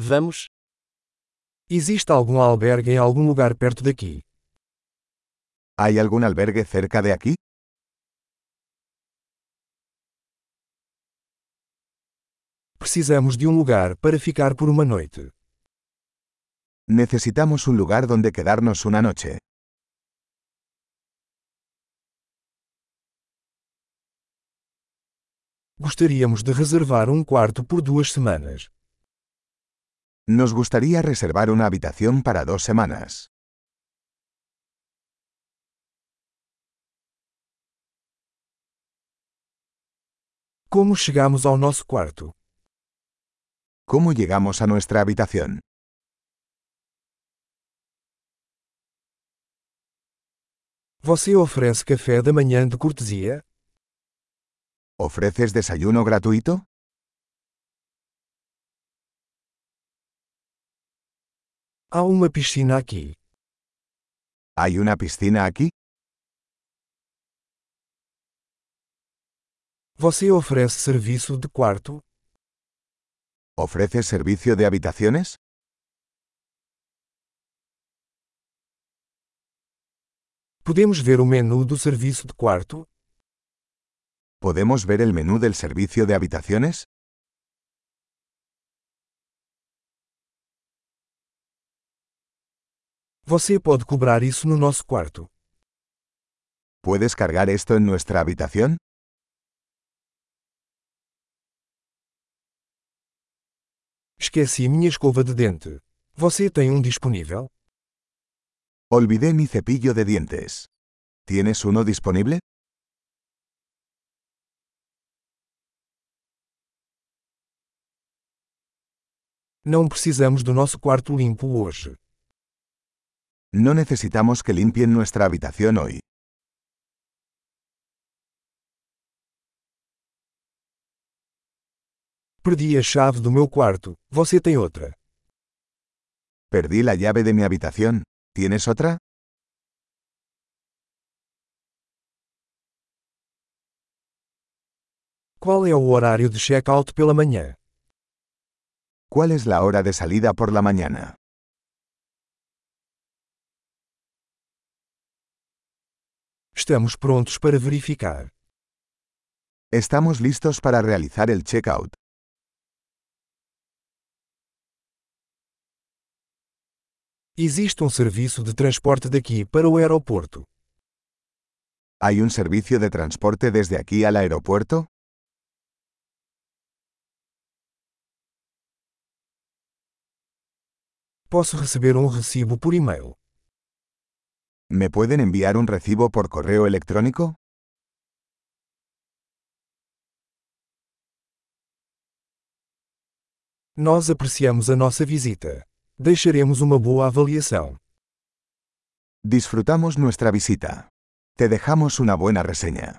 Vamos. Existe algum albergue em algum lugar perto daqui? ¿Hay algún albergue cerca de aquí? Precisamos de um lugar para ficar por uma noite. Necesitamos un lugar donde quedarnos una noche. Gostaríamos de reservar um quarto por duas semanas. Nos gustaría reservar una habitación para dos semanas. Como chegamos ao nosso quarto? ¿Cómo llegamos a nuestra habitación? Você oferece café da manhã de cortesia? ¿Ofreces desayuno gratuito? Há uma piscina aqui. ¿Hay una piscina aquí? Você oferece serviço de quarto? ¿Ofreces servicio de habitaciones? Podemos ver o menu do serviço de quarto? ¿Podemos ver el menú del servicio de habitaciones? Você pode cobrar isso no nosso quarto. ¿Puedes cargar esto en nuestra habitación? Esqueci minha escova de dente. Você tem um disponível? Olvidé mi cepillo de dientes. ¿Tienes uno disponible? Não precisamos do nosso quarto limpo hoje. No necesitamos que limpien nuestra habitación hoy. Perdi a chave do meu quarto. Você tem outra? Perdí la llave de mi habitación. ¿Tienes otra? Qual é o horário de check-out pela manhã? ¿Cuál es la hora de salida por la mañana? Estamos prontos para verificar. Estamos listos para realizar el checkout. Existe um serviço de transporte daqui para o aeroporto. ¿Hay un servicio de transporte desde aquí al aeropuerto? Posso receber um recibo por e-mail. ¿Me pueden enviar un recibo por correo electrónico? Nós apreciamos a nossa visita. Deixaremos uma boa avaliação. Disfrutamos nuestra visita. Te dejamos una buena reseña.